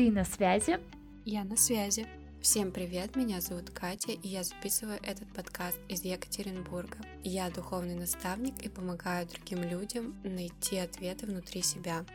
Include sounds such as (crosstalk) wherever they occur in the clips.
Ты на связи? Я на связи. Всем привет, меня зовут Катя, и я записываю этот подкаст из Екатеринбурга. Я духовный наставник и помогаю другим людям найти ответы внутри себя.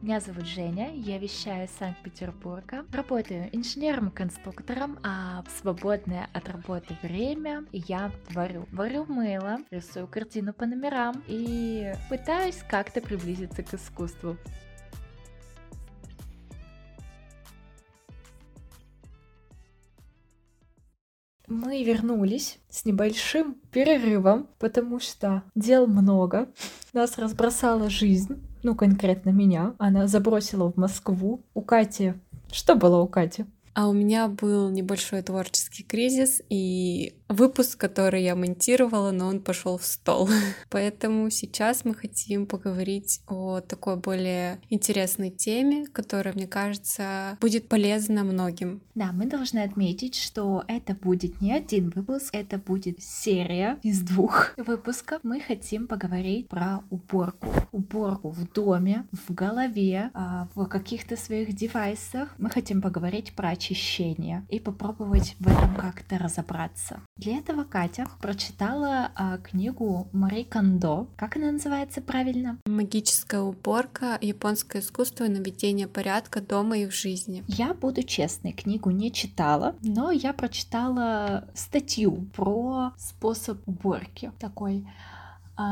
Меня зовут Женя, я вещаю из Санкт-Петербурга. Работаю инженером-конструктором, а в свободное от работы время я варю. Варю мыло, рисую картину по номерам и пытаюсь как-то приблизиться к искусству. Мы вернулись с небольшим перерывом, потому что дел много. Нас разбросала жизнь, ну конкретно меня. Она забросила в Москву. У Кати... Что было у Кати? А у меня был небольшой творческий кризис, и выпуск, который я монтировала, но он пошел в стол. (laughs) Поэтому сейчас мы хотим поговорить о такой более интересной теме, которая, мне кажется, будет полезна многим. Да, мы должны отметить, что это будет не один выпуск, это будет серия из двух выпусков. Мы хотим поговорить про уборку. Уборку в доме, в голове, а, в каких-то своих девайсах. Мы хотим поговорить про очищение и попробовать в этом как-то разобраться. Для этого Катя прочитала а, книгу Мари Кондо. Как она называется правильно? Магическая уборка, японское искусство и наведение порядка дома и в жизни. Я буду честной, книгу не читала, но я прочитала статью про способ уборки. Такой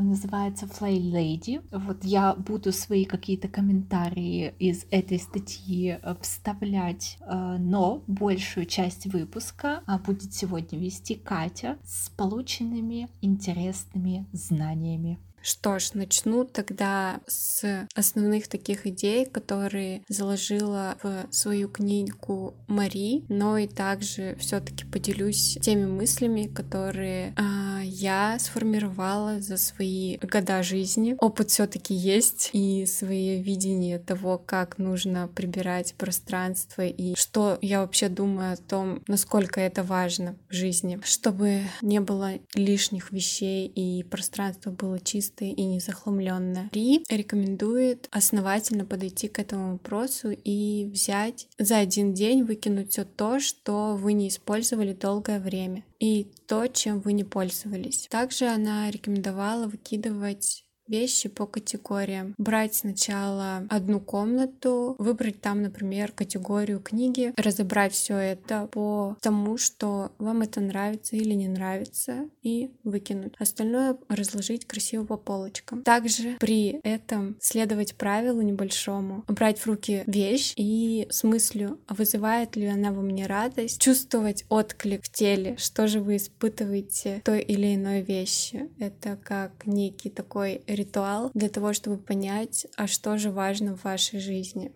называется Fly Lady. Вот я буду свои какие-то комментарии из этой статьи э, вставлять, э, но большую часть выпуска а, будет сегодня вести Катя с полученными интересными знаниями. Что ж, начну тогда с основных таких идей, которые заложила в свою книгу Мари, но и также все-таки поделюсь теми мыслями, которые э, я сформировала за свои года жизни. Опыт все-таки есть и свои видения того, как нужно прибирать пространство и что я вообще думаю о том, насколько это важно в жизни, чтобы не было лишних вещей и пространство было чисто чистое и не захламленное. Ри рекомендует основательно подойти к этому вопросу и взять за один день выкинуть все то, что вы не использовали долгое время и то, чем вы не пользовались. Также она рекомендовала выкидывать вещи по категориям. Брать сначала одну комнату, выбрать там, например, категорию книги, разобрать все это по тому, что вам это нравится или не нравится, и выкинуть. Остальное разложить красиво по полочкам. Также при этом следовать правилу небольшому, брать в руки вещь и с мыслью, вызывает ли она во мне радость, чувствовать отклик в теле, что же вы испытываете той или иной вещи. Это как некий такой ритуал для того, чтобы понять, а что же важно в вашей жизни.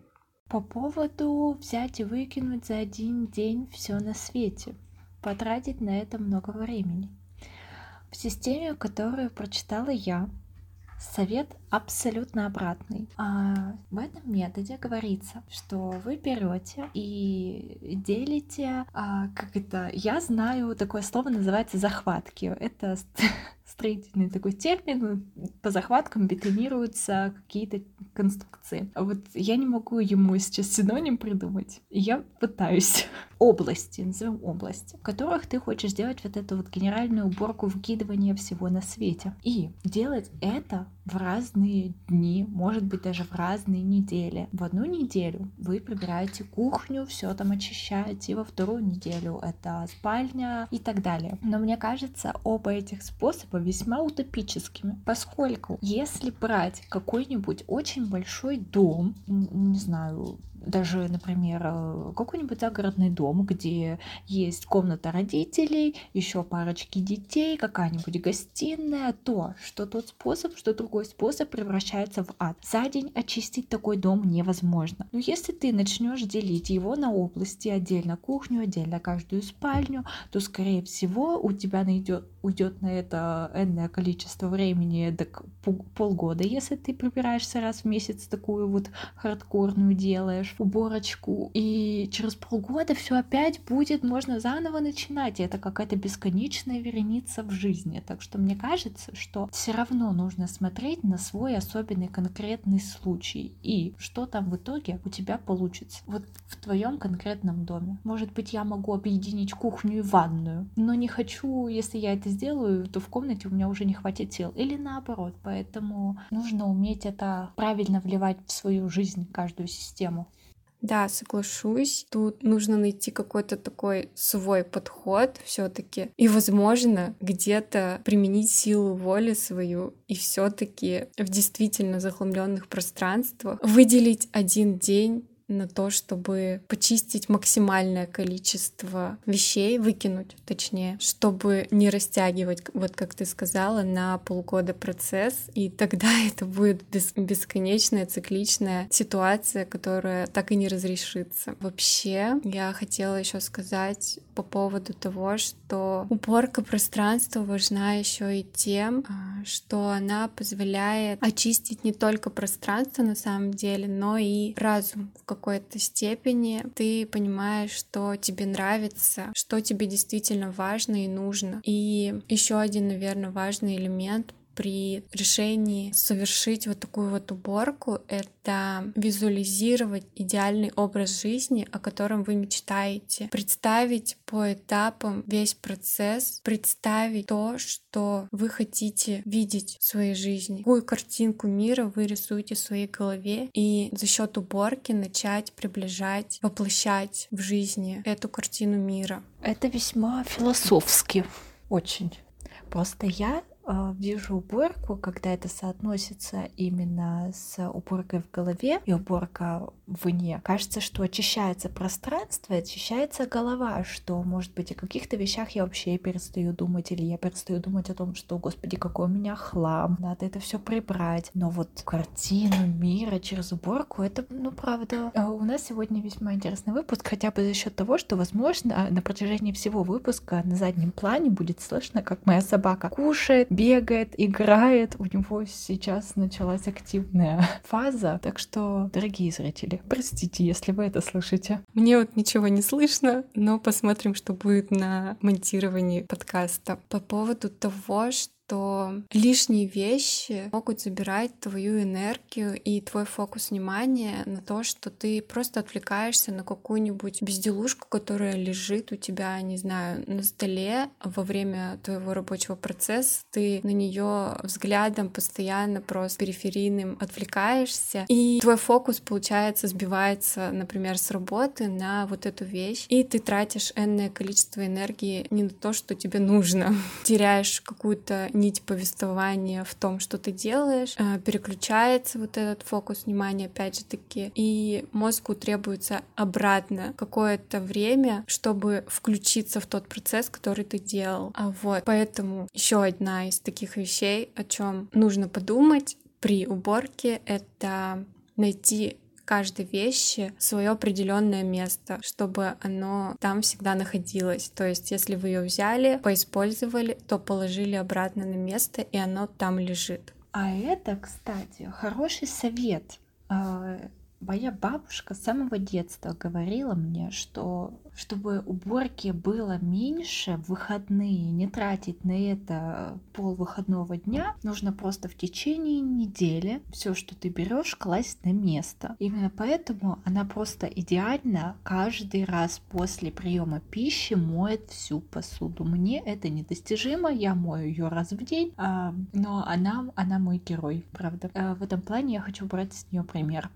По поводу взять и выкинуть за один день все на свете, потратить на это много времени. В системе, которую прочитала я, совет абсолютно обратный. А в этом методе говорится, что вы берете и делите, а, как это, я знаю, такое слово называется захватки. Это (laughs) строительный такой термин, по захваткам бетонируются какие-то конструкции. А вот я не могу ему сейчас синоним придумать. Я пытаюсь. Области, назовем области, в которых ты хочешь сделать вот эту вот генеральную уборку вкидывания всего на свете. И делать это в разные дни, может быть даже в разные недели. В одну неделю вы прибираете кухню, все там очищаете, во вторую неделю это спальня и так далее. Но мне кажется, оба этих способа весьма утопическими, поскольку если брать какой-нибудь очень большой дом, не знаю, даже, например, э, какой-нибудь загородный дом, где есть комната родителей, еще парочки детей, какая-нибудь гостиная, то, что тот способ, что другой способ превращается в ад. За день очистить такой дом невозможно. Но если ты начнешь делить его на области, отдельно кухню, отдельно каждую спальню, то, скорее всего, у тебя найдет, уйдет на это энное количество времени, так полгода, если ты прибираешься раз в месяц, такую вот хардкорную делаешь уборочку, и через полгода все опять будет, можно заново начинать. И это какая-то бесконечная вереница в жизни. Так что мне кажется, что все равно нужно смотреть на свой особенный конкретный случай и что там в итоге у тебя получится. Вот в твоем конкретном доме. Может быть, я могу объединить кухню и ванную, но не хочу, если я это сделаю, то в комнате у меня уже не хватит сил. Или наоборот. Поэтому нужно уметь это правильно вливать в свою жизнь, каждую систему. Да, соглашусь. Тут нужно найти какой-то такой свой подход все-таки. И, возможно, где-то применить силу воли свою и все-таки в действительно захламленных пространствах выделить один день на то, чтобы почистить максимальное количество вещей, выкинуть, точнее, чтобы не растягивать, вот как ты сказала, на полгода процесс, и тогда (laughs) это будет бес бесконечная цикличная ситуация, которая так и не разрешится. Вообще, я хотела еще сказать по поводу того, что уборка пространства важна еще и тем, а, что она позволяет очистить не только пространство на самом деле, но и разум в какой-то степени. Ты понимаешь, что тебе нравится, что тебе действительно важно и нужно. И еще один, наверное, важный элемент при решении совершить вот такую вот уборку — это визуализировать идеальный образ жизни, о котором вы мечтаете, представить по этапам весь процесс, представить то, что вы хотите видеть в своей жизни, какую картинку мира вы рисуете в своей голове, и за счет уборки начать приближать, воплощать в жизни эту картину мира. Это весьма философски, очень. Просто я вижу уборку, когда это соотносится именно с уборкой в голове и уборка вне. Кажется, что очищается пространство, очищается голова, что, может быть, о каких-то вещах я вообще перестаю думать, или я перестаю думать о том, что, господи, какой у меня хлам, надо это все прибрать. Но вот картину мира через уборку, это, ну, правда. А у нас сегодня весьма интересный выпуск, хотя бы за счет того, что, возможно, на протяжении всего выпуска на заднем плане будет слышно, как моя собака кушает, бегает, играет. У него сейчас началась активная фаза. Так что, дорогие зрители, простите, если вы это слышите. Мне вот ничего не слышно, но посмотрим, что будет на монтировании подкаста. По поводу того, что что лишние вещи могут забирать твою энергию и твой фокус внимания на то, что ты просто отвлекаешься на какую-нибудь безделушку, которая лежит у тебя, не знаю, на столе во время твоего рабочего процесса. Ты на нее взглядом постоянно просто периферийным отвлекаешься, и твой фокус, получается, сбивается, например, с работы на вот эту вещь, и ты тратишь энное количество энергии не на то, что тебе нужно. (laughs) Теряешь какую-то нить повествования в том, что ты делаешь, э, переключается вот этот фокус внимания, опять же таки, и мозгу требуется обратно какое-то время, чтобы включиться в тот процесс, который ты делал. А вот, поэтому еще одна из таких вещей, о чем нужно подумать при уборке, это найти каждой вещи свое определенное место, чтобы оно там всегда находилось. То есть, если вы ее взяли, поиспользовали, то положили обратно на место, и оно там лежит. А это, кстати, хороший совет. Моя бабушка с самого детства говорила мне, что чтобы уборки было меньше в выходные, не тратить на это пол выходного дня, нужно просто в течение недели все, что ты берешь, класть на место. Именно поэтому она просто идеально каждый раз после приема пищи моет всю посуду. Мне это недостижимо, я мою ее раз в день, а, но она, она мой герой, правда. А в этом плане я хочу брать с нее пример.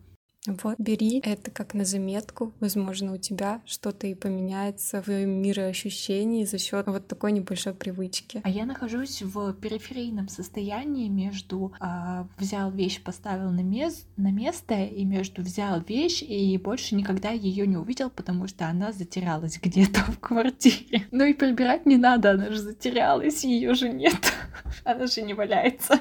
Вот, бери это как на заметку. Возможно, у тебя что-то и поменяется в мироощущении за счет вот такой небольшой привычки. А я нахожусь в периферийном состоянии между а, взял вещь, поставил на, мес на место, и между взял вещь и больше никогда ее не увидел, потому что она затерялась где-то в квартире. Ну и прибирать не надо, она же затерялась, ее же нет. (laughs) Она же не валяется.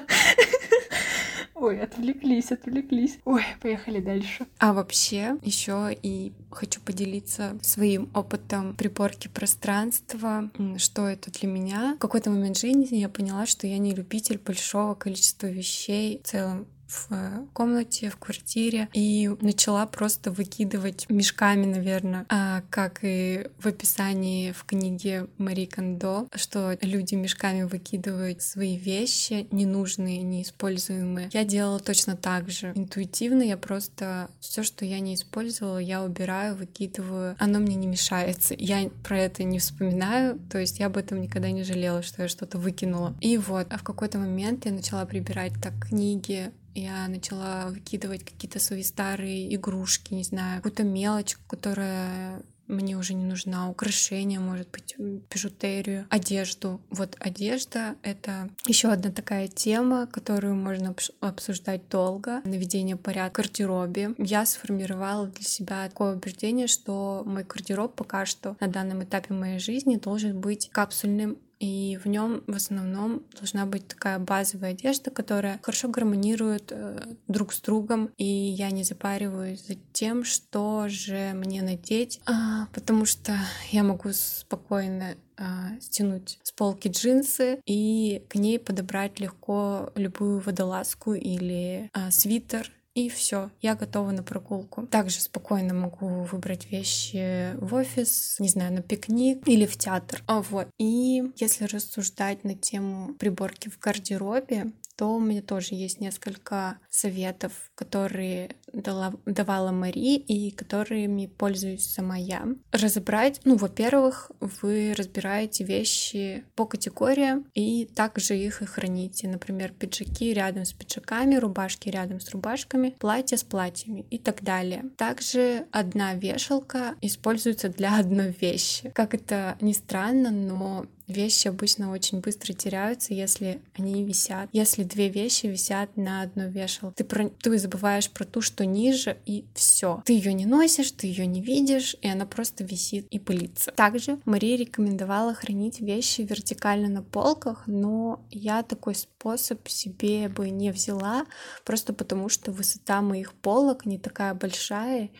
Ой, отвлеклись, отвлеклись. Ой, поехали дальше. А вообще, еще и хочу поделиться своим опытом приборки пространства, что это для меня. В какой-то момент жизни я поняла, что я не любитель большого количества вещей в целом в комнате, в квартире и начала просто выкидывать мешками, наверное, а, как и в описании в книге Мари Кондо, что люди мешками выкидывают свои вещи, ненужные, неиспользуемые. Я делала точно так же. Интуитивно я просто все, что я не использовала, я убираю, выкидываю. Оно мне не мешается. Я про это не вспоминаю, то есть я об этом никогда не жалела, что я что-то выкинула. И вот, а в какой-то момент я начала прибирать так книги, я начала выкидывать какие-то свои старые игрушки, не знаю, какую-то мелочь, которая мне уже не нужна, украшения, может быть, бижутерию, одежду. Вот одежда — это еще одна такая тема, которую можно обсуждать долго. Наведение порядка в гардеробе. Я сформировала для себя такое убеждение, что мой гардероб пока что на данном этапе моей жизни должен быть капсульным и в нем в основном должна быть такая базовая одежда, которая хорошо гармонирует э, друг с другом, и я не запариваюсь за тем, что же мне надеть, а, потому что я могу спокойно а, стянуть с полки джинсы и к ней подобрать легко любую водолазку или а, свитер и все, я готова на прогулку. Также спокойно могу выбрать вещи в офис, не знаю, на пикник или в театр. А вот. И если рассуждать на тему приборки в гардеробе, то у меня тоже есть несколько советов, которые дала, давала Мари и которыми пользуюсь сама я. Разобрать, ну, во-первых, вы разбираете вещи по категориям и также их и храните. Например, пиджаки рядом с пиджаками, рубашки рядом с рубашками, платья с платьями и так далее. Также одна вешалка используется для (laughs) одной вещи. Как это ни странно, но Вещи обычно очень быстро теряются, если они висят. Если две вещи висят на одной вешалке, ты, про... ты забываешь про ту, что ниже, и все. Ты ее не носишь, ты ее не видишь, и она просто висит и пылится. Также Мария рекомендовала хранить вещи вертикально на полках, но я такой способ себе бы не взяла, просто потому что высота моих полок не такая большая,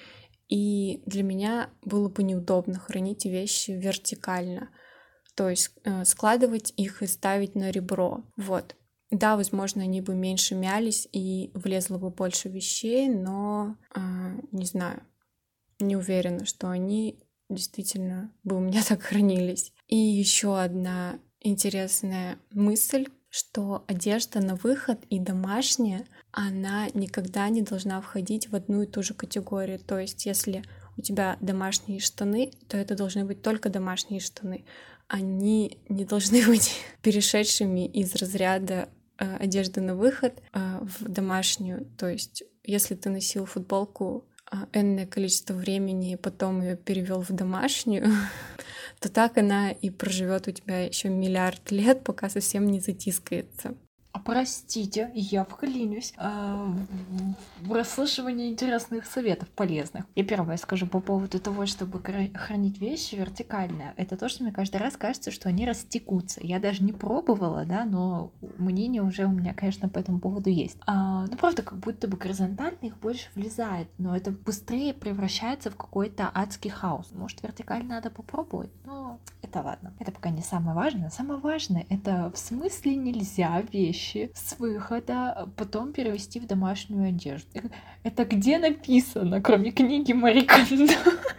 и для меня было бы неудобно хранить вещи вертикально то есть э, складывать их и ставить на ребро. Вот. Да, возможно, они бы меньше мялись и влезло бы больше вещей, но э, не знаю, не уверена, что они действительно бы у меня (laughs) так хранились. И еще одна интересная мысль, что одежда на выход и домашняя, она никогда не должна входить в одну и ту же категорию. То есть, если у тебя домашние штаны, то это должны быть только домашние штаны они не должны (laughs) быть перешедшими из разряда э, одежды на выход э, в домашнюю. То есть, если ты носил футболку э, энное количество времени и потом ее перевел в домашнюю, (laughs) то так она и проживет у тебя еще миллиард лет, пока совсем не затискается. А простите, я вклинюсь э, в расслышивание интересных советов полезных. Я первое скажу по поводу того, чтобы хранить вещи вертикально. Это то, что мне каждый раз кажется, что они растекутся. Я даже не пробовала, да, но мнение уже у меня, конечно, по этому поводу есть. А, ну, правда, как будто бы горизонтально их больше влезает, но это быстрее превращается в какой-то адский хаос. Может, вертикально надо попробовать, но это ладно. Это пока не самое важное. Самое важное — это в смысле нельзя вещи вещи с выхода потом перевести в домашнюю одежду. Это где написано, кроме книги Мари?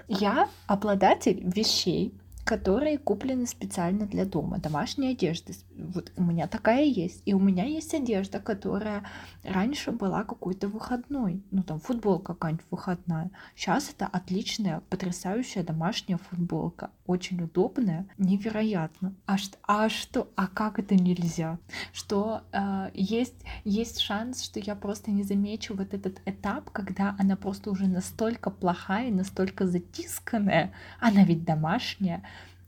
Я обладатель вещей, которые куплены специально для дома, домашней одежды. Вот у меня такая есть. И у меня есть одежда, которая раньше была какой-то выходной. Ну, там футболка какая-нибудь выходная. Сейчас это отличная, потрясающая домашняя футболка. Очень удобная, невероятно. А что? А что? А как это нельзя? Что э, есть, есть шанс, что я просто не замечу вот этот этап, когда она просто уже настолько плохая, настолько затисканная. Она ведь домашняя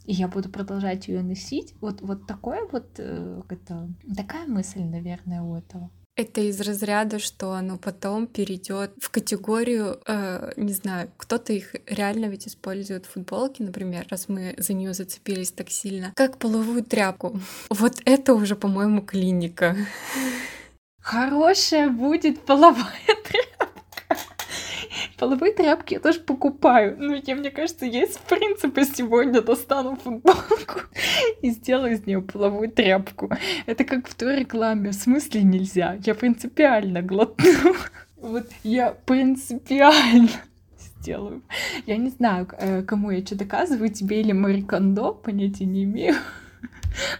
и я буду продолжать ее носить. Вот, вот такое вот, э, это, такая мысль, наверное, у этого. Это из разряда, что оно потом перейдет в категорию, э, не знаю, кто-то их реально ведь использует футболки, например, раз мы за нее зацепились так сильно, как половую тряпку. Вот это уже, по-моему, клиника. Хорошая будет половая тряпка. Половые тряпки я тоже покупаю. Ну, я, мне кажется, я из принципа сегодня достану футболку (laughs) и сделаю из нее половую тряпку. Это как в той рекламе. В смысле нельзя? Я принципиально глотну. (laughs) Вот я принципиально (laughs) сделаю. Я не знаю, э, кому я что доказываю, тебе или Марикондо, понятия не имею.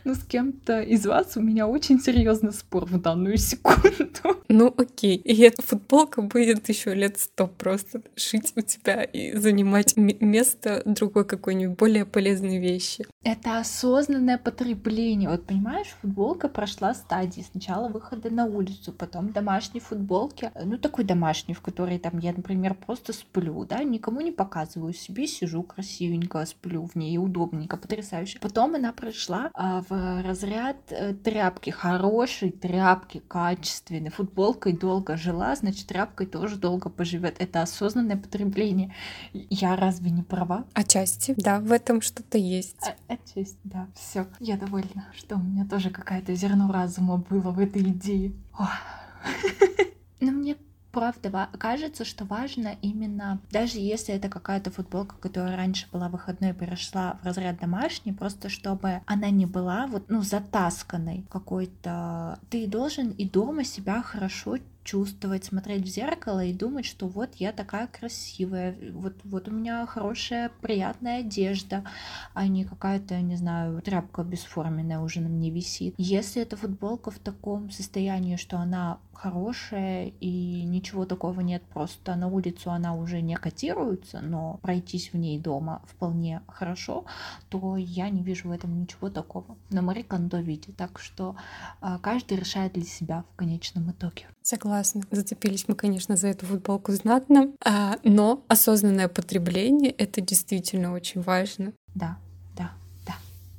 Но с кем-то из вас у меня очень серьезный спор в данную секунду. Ну окей, и эта футболка будет еще лет сто просто жить у тебя и занимать место другой какой-нибудь более полезной вещи. Это осознанное потребление. Вот понимаешь, футболка прошла стадии. Сначала выхода на улицу, потом домашней футболки. Ну такой домашний, в которой там я, например, просто сплю, да, никому не показываю себе, сижу красивенько, сплю в ней, удобненько, потрясающе. Потом она прошла в разряд э, тряпки, хорошей тряпки, качественной. Футболкой долго жила, значит, тряпкой тоже долго поживет. Это осознанное потребление. Я разве не права? Отчасти, да, в этом что-то есть. А, отчасти, да. Все, я довольна, что у меня тоже какая-то зерно разума было в этой идее. (laughs) Но мне правда кажется, что важно именно, даже если это какая-то футболка, которая раньше была выходной, перешла в разряд домашний, просто чтобы она не была вот, ну, затасканной какой-то. Ты должен и дома себя хорошо чувствовать, смотреть в зеркало и думать, что вот я такая красивая, вот, вот у меня хорошая, приятная одежда, а не какая-то, не знаю, тряпка бесформенная уже на мне висит. Если эта футболка в таком состоянии, что она хорошая и ничего такого нет, просто на улицу она уже не котируется, но пройтись в ней дома вполне хорошо, то я не вижу в этом ничего такого. Но Мари Кондо видит, так что а, каждый решает для себя в конечном итоге. Согласна. Зацепились мы, конечно, за эту футболку знатно, а, но осознанное потребление — это действительно очень важно. Да, да, да,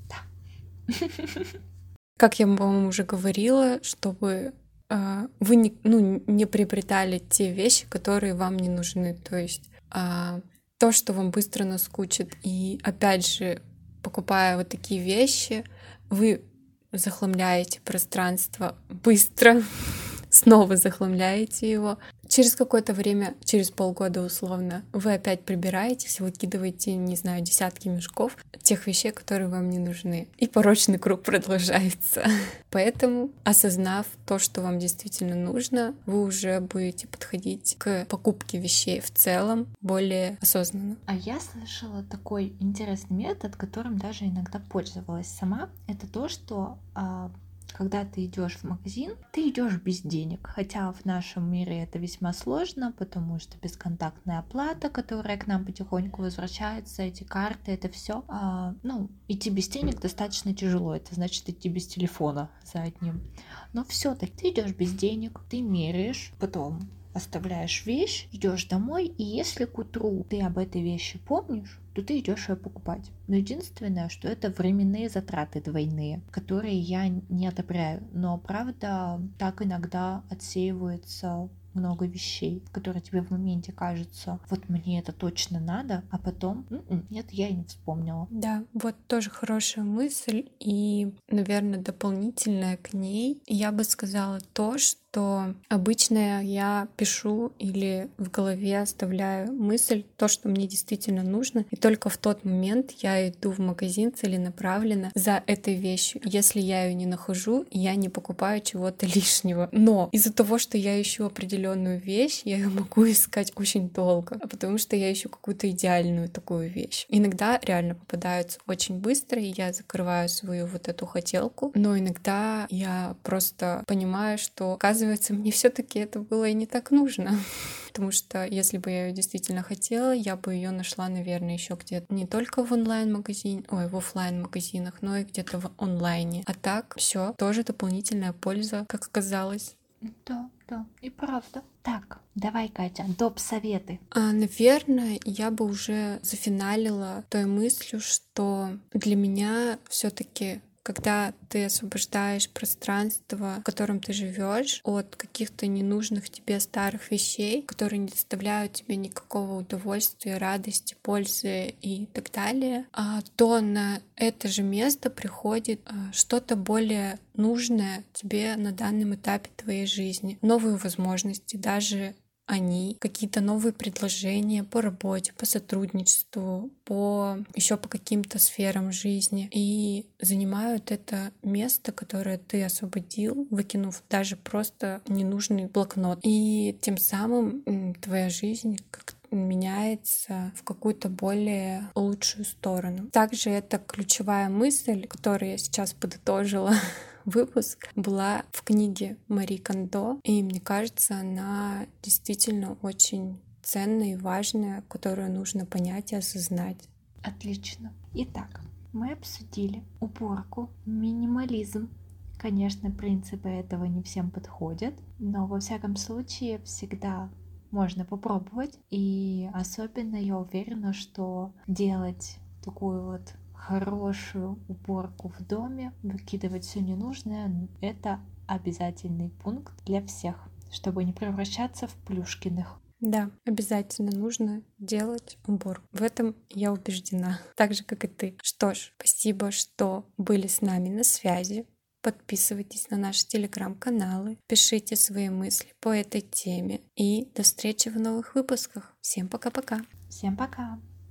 да. Как я, по-моему, уже говорила, чтобы а, вы не, ну, не приобретали те вещи, которые вам не нужны. То есть а, то, что вам быстро наскучит. И опять же, покупая вот такие вещи, вы захламляете пространство быстро, снова захламляете его, Через какое-то время, через полгода условно, вы опять прибираетесь, выкидываете, не знаю, десятки мешков тех вещей, которые вам не нужны. И порочный круг продолжается. (laughs) Поэтому, осознав то, что вам действительно нужно, вы уже будете подходить к покупке вещей в целом более осознанно. А я слышала такой интересный метод, которым даже иногда пользовалась сама. Это то, что а, когда ты идешь в магазин, ты идешь без денег. Хотя в нашем мире это весьма сложно, потому что бесконтактная оплата, которая к нам потихоньку возвращается, эти карты, это все. А, ну, идти без денег достаточно тяжело. Это значит идти без телефона за одним. Но все-таки ты идешь без денег, ты меряешь, потом оставляешь вещь, идешь домой, и если к утру ты об этой вещи помнишь, то ты идешь ее покупать. Но единственное, что это временные затраты двойные, которые я не одобряю. Но правда, так иногда отсеивается много вещей, которые тебе в моменте кажутся, вот мне это точно надо, а потом, м-м, нет, я и не вспомнила. Да, вот тоже хорошая мысль и, наверное, дополнительная к ней. Я бы сказала то, что обычно я пишу или в голове оставляю мысль, то, что мне действительно нужно, и только в тот момент я иду в магазин целенаправленно за этой вещью. Если я ее не нахожу, я не покупаю чего-то (laughs) лишнего. Но из-за того, что я ищу определенную вещь, я ее могу искать очень долго, потому что я ищу какую-то идеальную такую вещь. Иногда реально попадаются очень быстро, и я закрываю свою вот эту хотелку, но иногда я просто понимаю, что, оказывается, оказывается, мне все-таки это было и не так нужно. (laughs) Потому что если бы я ее действительно хотела, я бы ее нашла, наверное, еще где-то не только в онлайн-магазине, ой, в офлайн магазинах но и где-то в онлайне. А так все тоже дополнительная польза, как оказалось. Да, да, и правда. Так, давай, Катя, доп. советы. А, наверное, я бы уже зафиналила той мыслью, что для меня все-таки когда ты освобождаешь пространство, в котором ты живешь, от каких-то ненужных тебе старых вещей, которые не доставляют тебе никакого удовольствия, радости, пользы и так далее, а то на это же место приходит а, что-то более нужное тебе на данном этапе твоей жизни, новые возможности, даже они какие-то новые предложения по работе, по сотрудничеству, по еще по каким-то сферам жизни и занимают это место, которое ты освободил, выкинув даже просто ненужный блокнот. И тем самым твоя жизнь как меняется в какую-то более лучшую сторону. Также это ключевая мысль, которую я сейчас подытожила (laughs) выпуск, была в книге Мари Кондо, и мне кажется, она действительно очень ценная и важная, которую нужно понять и осознать. Отлично. Итак, мы обсудили уборку, минимализм. Конечно, принципы этого не всем подходят, но во всяком случае всегда можно попробовать. И особенно я уверена, что делать такую вот хорошую уборку в доме, выкидывать все ненужное, это обязательный пункт для всех, чтобы не превращаться в плюшкиных. Да, обязательно нужно делать уборку. В этом я убеждена, так же, как и ты. Что ж, спасибо, что были с нами на связи. Подписывайтесь на наши телеграм-каналы, пишите свои мысли по этой теме и до встречи в новых выпусках. Всем пока-пока. Всем пока.